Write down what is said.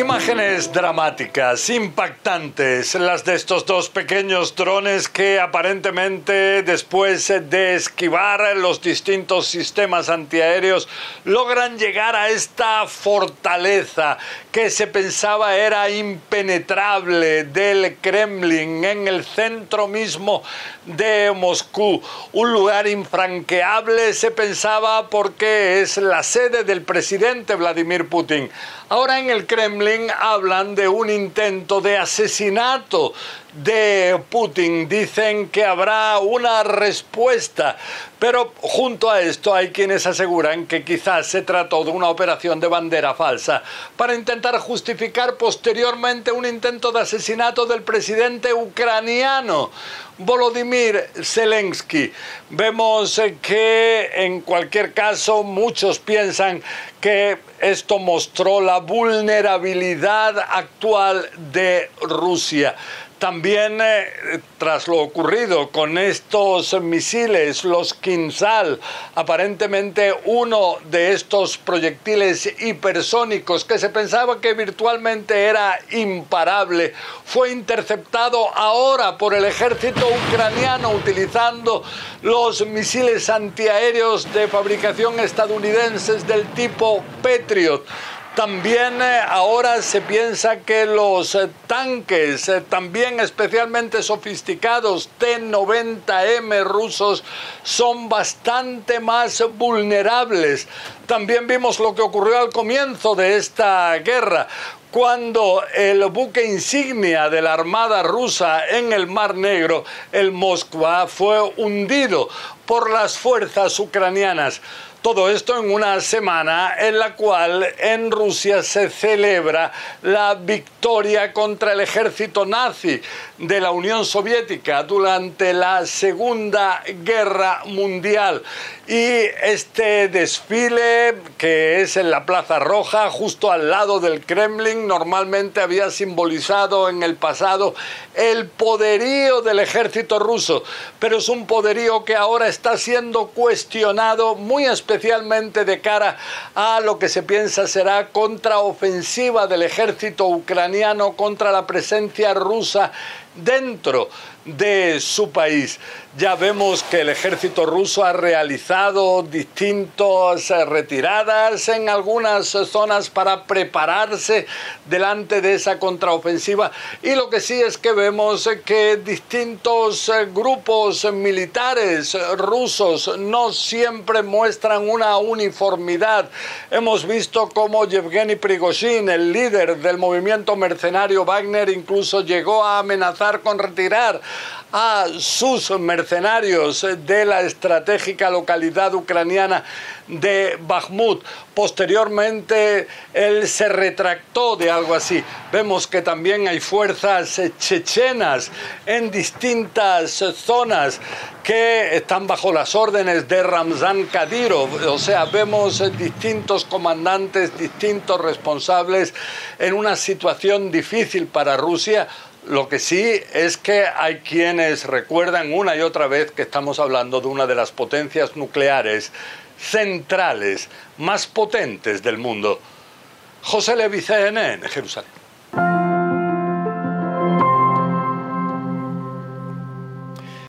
Imágenes dramáticas, impactantes, las de estos dos pequeños drones que aparentemente después de esquivar los distintos sistemas antiaéreos logran llegar a esta fortaleza que se pensaba era impenetrable del Kremlin en el centro mismo de Moscú, un lugar infranqueable se pensaba porque es la sede del presidente Vladimir Putin. Ahora en el Kremlin hablan de un intento de asesinato de Putin. Dicen que habrá una respuesta, pero junto a esto hay quienes aseguran que quizás se trató de una operación de bandera falsa para intentar justificar posteriormente un intento de asesinato del presidente ucraniano. Volodymyr Zelensky. Vemos que en cualquier caso muchos piensan que esto mostró la vulnerabilidad actual de Rusia. También eh, tras lo ocurrido con estos misiles, los Kinsal, aparentemente uno de estos proyectiles hipersónicos que se pensaba que virtualmente era imparable, fue interceptado ahora por el ejército ucraniano utilizando los misiles antiaéreos de fabricación estadounidenses del tipo Patriot. También eh, ahora se piensa que los eh, tanques, eh, también especialmente sofisticados T-90M rusos, son bastante más vulnerables. También vimos lo que ocurrió al comienzo de esta guerra cuando el buque insignia de la Armada rusa en el Mar Negro, el Moskva, fue hundido por las fuerzas ucranianas. Todo esto en una semana en la cual en Rusia se celebra la victoria contra el ejército nazi de la Unión Soviética durante la Segunda Guerra Mundial. Y este desfile, que es en la Plaza Roja, justo al lado del Kremlin, normalmente había simbolizado en el pasado el poderío del ejército ruso, pero es un poderío que ahora está siendo cuestionado muy especialmente especialmente de cara a lo que se piensa será contraofensiva del ejército ucraniano contra la presencia rusa dentro de su país. Ya vemos que el ejército ruso ha realizado distintas retiradas en algunas zonas para prepararse delante de esa contraofensiva y lo que sí es que vemos que distintos grupos militares rusos no siempre muestran una uniformidad. Hemos visto cómo Yevgeny Prigozhin, el líder del movimiento mercenario Wagner, incluso llegó a amenazar con retirar a sus mercenarios de la estratégica localidad ucraniana de Bakhmut. Posteriormente, él se retractó de algo así. Vemos que también hay fuerzas chechenas en distintas zonas que están bajo las órdenes de Ramzan Kadyrov. O sea, vemos distintos comandantes, distintos responsables en una situación difícil para Rusia lo que sí es que hay quienes recuerdan una y otra vez que estamos hablando de una de las potencias nucleares centrales más potentes del mundo. José Levi, CNN, Jerusalén.